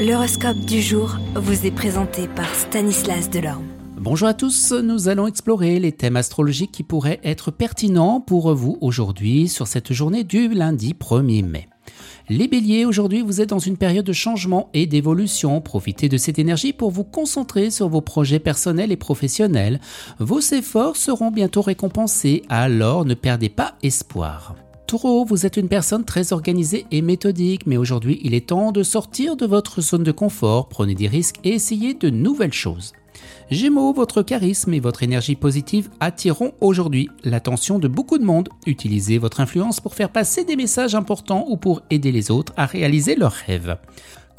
L'horoscope du jour vous est présenté par Stanislas Delorme. Bonjour à tous, nous allons explorer les thèmes astrologiques qui pourraient être pertinents pour vous aujourd'hui sur cette journée du lundi 1er mai. Les béliers, aujourd'hui vous êtes dans une période de changement et d'évolution. Profitez de cette énergie pour vous concentrer sur vos projets personnels et professionnels. Vos efforts seront bientôt récompensés, alors ne perdez pas espoir. Taureau, vous êtes une personne très organisée et méthodique, mais aujourd'hui il est temps de sortir de votre zone de confort, prenez des risques et essayez de nouvelles choses. Gémeaux, votre charisme et votre énergie positive attireront aujourd'hui l'attention de beaucoup de monde. Utilisez votre influence pour faire passer des messages importants ou pour aider les autres à réaliser leurs rêves.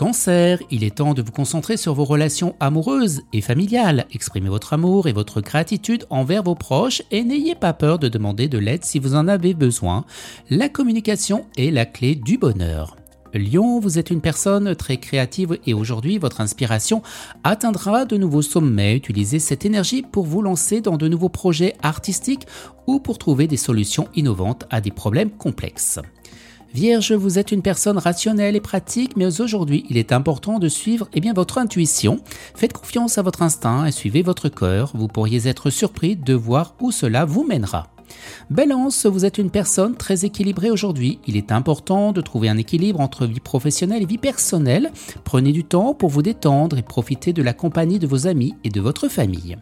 Cancer, il est temps de vous concentrer sur vos relations amoureuses et familiales. Exprimez votre amour et votre gratitude envers vos proches et n'ayez pas peur de demander de l'aide si vous en avez besoin. La communication est la clé du bonheur. Lion, vous êtes une personne très créative et aujourd'hui votre inspiration atteindra de nouveaux sommets. Utilisez cette énergie pour vous lancer dans de nouveaux projets artistiques ou pour trouver des solutions innovantes à des problèmes complexes. Vierge, vous êtes une personne rationnelle et pratique, mais aujourd'hui, il est important de suivre eh bien, votre intuition. Faites confiance à votre instinct et suivez votre cœur. Vous pourriez être surpris de voir où cela vous mènera. Balance, vous êtes une personne très équilibrée aujourd'hui. Il est important de trouver un équilibre entre vie professionnelle et vie personnelle. Prenez du temps pour vous détendre et profitez de la compagnie de vos amis et de votre famille.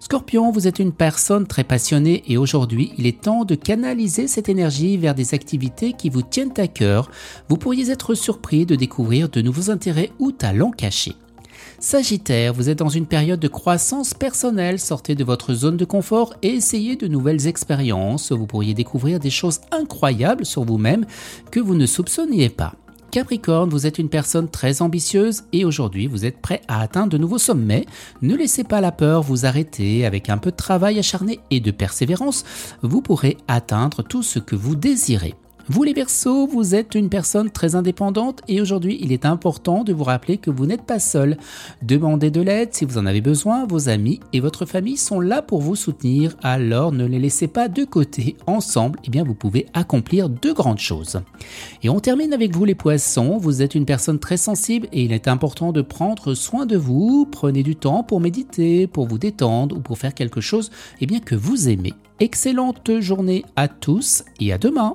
Scorpion, vous êtes une personne très passionnée et aujourd'hui, il est temps de canaliser cette énergie vers des activités qui vous tiennent à cœur. Vous pourriez être surpris de découvrir de nouveaux intérêts ou talents cachés. Sagittaire, vous êtes dans une période de croissance personnelle, sortez de votre zone de confort et essayez de nouvelles expériences. Vous pourriez découvrir des choses incroyables sur vous-même que vous ne soupçonniez pas. Capricorne, vous êtes une personne très ambitieuse et aujourd'hui vous êtes prêt à atteindre de nouveaux sommets. Ne laissez pas la peur vous arrêter. Avec un peu de travail acharné et de persévérance, vous pourrez atteindre tout ce que vous désirez. Vous les Verseaux, vous êtes une personne très indépendante et aujourd'hui il est important de vous rappeler que vous n'êtes pas seul. Demandez de l'aide si vous en avez besoin, vos amis et votre famille sont là pour vous soutenir, alors ne les laissez pas de côté. Ensemble, eh bien vous pouvez accomplir de grandes choses. Et on termine avec vous les poissons, vous êtes une personne très sensible et il est important de prendre soin de vous. Prenez du temps pour méditer, pour vous détendre ou pour faire quelque chose eh bien, que vous aimez. Excellente journée à tous et à demain